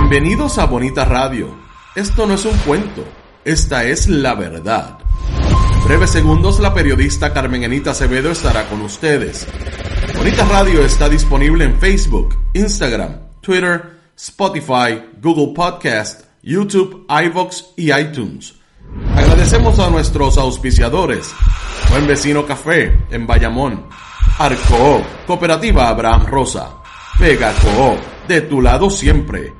Bienvenidos a Bonita Radio. Esto no es un cuento, esta es la verdad. En breves segundos la periodista Carmen Anita Acevedo estará con ustedes. Bonita Radio está disponible en Facebook, Instagram, Twitter, Spotify, Google Podcast, YouTube, iVoox y iTunes. Agradecemos a nuestros auspiciadores. Buen Vecino Café en Bayamón. Arco, Cooperativa Abraham Rosa. Vega Coop, de tu lado siempre.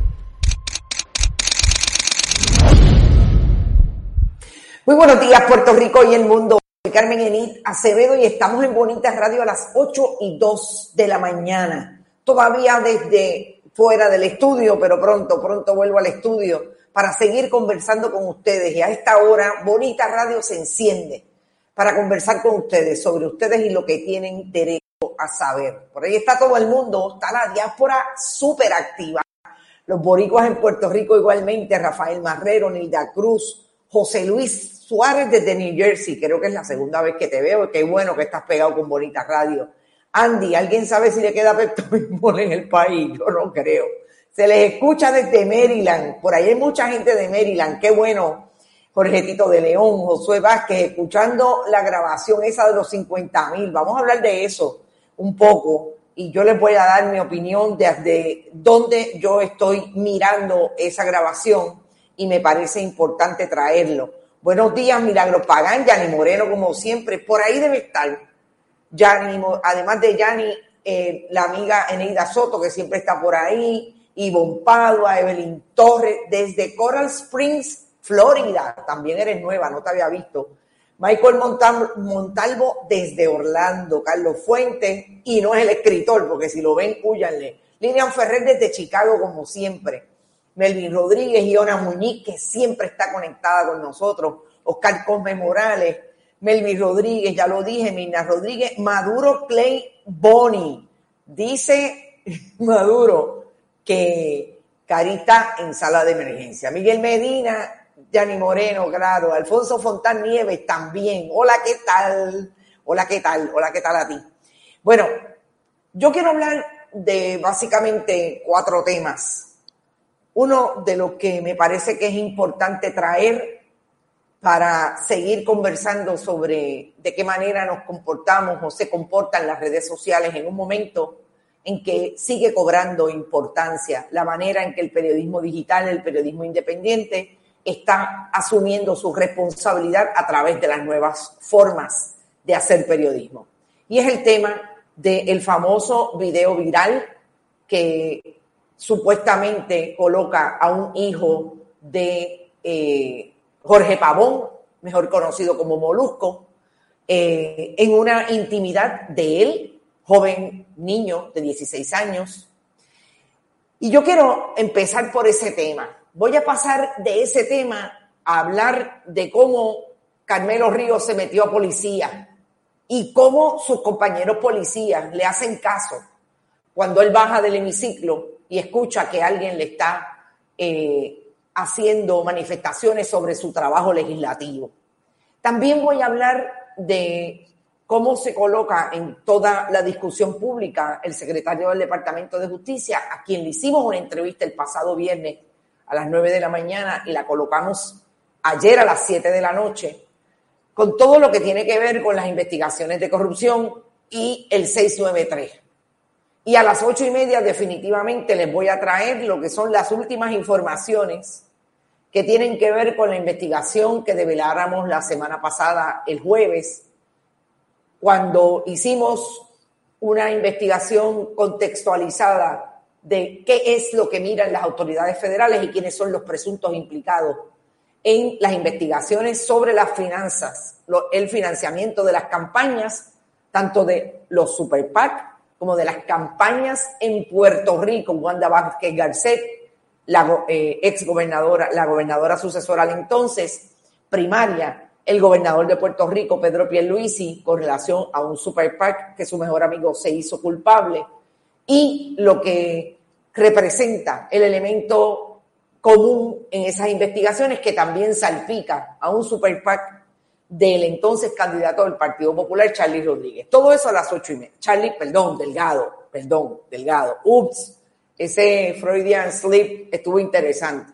Muy buenos días, Puerto Rico y el mundo. Soy Carmen Enit Acevedo y estamos en Bonita Radio a las 8 y 2 de la mañana. Todavía desde fuera del estudio, pero pronto, pronto vuelvo al estudio para seguir conversando con ustedes. Y a esta hora, Bonita Radio se enciende para conversar con ustedes sobre ustedes y lo que tienen derecho a saber. Por ahí está todo el mundo, está la diáspora súper activa. Los boricuas en Puerto Rico igualmente, Rafael Marrero, Nilda Cruz, José Luis Suárez desde New Jersey, creo que es la segunda vez que te veo, qué bueno que estás pegado con Bonita Radio. Andy, ¿alguien sabe si le queda Pepto en el país? Yo no creo. Se les escucha desde Maryland, por ahí hay mucha gente de Maryland, qué bueno. Jorge Tito de León, Josué Vázquez, escuchando la grabación esa de los 50 mil. Vamos a hablar de eso un poco y yo les voy a dar mi opinión desde dónde yo estoy mirando esa grabación y me parece importante traerlo. Buenos días, Milagro Pagán, Yanni Moreno, como siempre, por ahí debe estar. Yanni, además de Yanni, eh, la amiga Eneida Soto, que siempre está por ahí, Ivonne Padua, Evelyn Torres, desde Coral Springs, Florida, también eres nueva, no te había visto. Michael Montalvo desde Orlando, Carlos Fuentes, y no es el escritor, porque si lo ven, huyanle. Lilian Ferrer desde Chicago, como siempre. Melvin Rodríguez, Iona Muñiz, que siempre está conectada con nosotros. Oscar Cosme Morales, Melvin Rodríguez, ya lo dije, Mina Rodríguez, Maduro Clay Boni. Dice Maduro que Carita en sala de emergencia. Miguel Medina, Yanni Moreno, claro. Alfonso Fontán Nieves también. Hola, ¿qué tal? Hola, ¿qué tal? Hola, ¿qué tal a ti? Bueno, yo quiero hablar de básicamente cuatro temas. Uno de los que me parece que es importante traer para seguir conversando sobre de qué manera nos comportamos o se comportan las redes sociales en un momento en que sigue cobrando importancia la manera en que el periodismo digital, el periodismo independiente, está asumiendo su responsabilidad a través de las nuevas formas de hacer periodismo. Y es el tema del famoso video viral que supuestamente coloca a un hijo de eh, Jorge Pavón, mejor conocido como Molusco, eh, en una intimidad de él, joven niño de 16 años. Y yo quiero empezar por ese tema voy a pasar de ese tema a hablar de cómo Carmelo Ríos se metió a policía y cómo sus compañeros policías le hacen caso cuando él baja del hemiciclo y escucha que alguien le está eh, haciendo manifestaciones sobre su trabajo legislativo. También voy a hablar de cómo se coloca en toda la discusión pública el secretario del Departamento de Justicia, a quien le hicimos una entrevista el pasado viernes a las 9 de la mañana y la colocamos ayer a las 7 de la noche, con todo lo que tiene que ver con las investigaciones de corrupción y el 693. Y a las ocho y media definitivamente les voy a traer lo que son las últimas informaciones que tienen que ver con la investigación que develáramos la semana pasada, el jueves, cuando hicimos una investigación contextualizada de qué es lo que miran las autoridades federales y quiénes son los presuntos implicados en las investigaciones sobre las finanzas, el financiamiento de las campañas, tanto de los super PAC como de las campañas en Puerto Rico, Wanda Vázquez Garcet, la eh, ex gobernadora, la gobernadora sucesora al entonces, primaria, el gobernador de Puerto Rico, Pedro Pierluisi, con relación a un super PAC que su mejor amigo se hizo culpable, y lo que representa el elemento común en esas investigaciones que también salpica a un super PAC del entonces candidato del Partido Popular, Charlie Rodríguez. Todo eso a las ocho y media. Charlie, perdón, Delgado, perdón, Delgado. Ups, ese Freudian slip estuvo interesante.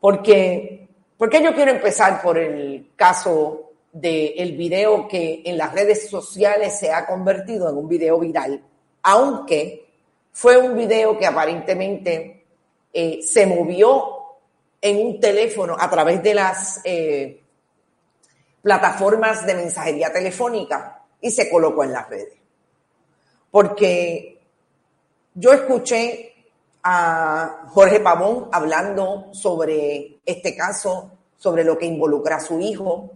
Porque ¿Por qué yo quiero empezar por el caso del video que en las redes sociales se ha convertido en un video viral, aunque fue un video que aparentemente eh, se movió en un teléfono a través de las eh, plataformas de mensajería telefónica y se colocó en las redes. Porque yo escuché a Jorge Pavón hablando sobre este caso, sobre lo que involucra a su hijo,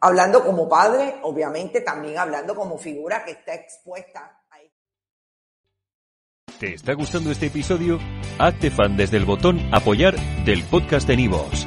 hablando como padre, obviamente también hablando como figura que está expuesta a... ¿Te está gustando este episodio? Hazte fan desde el botón apoyar del podcast de Nivos.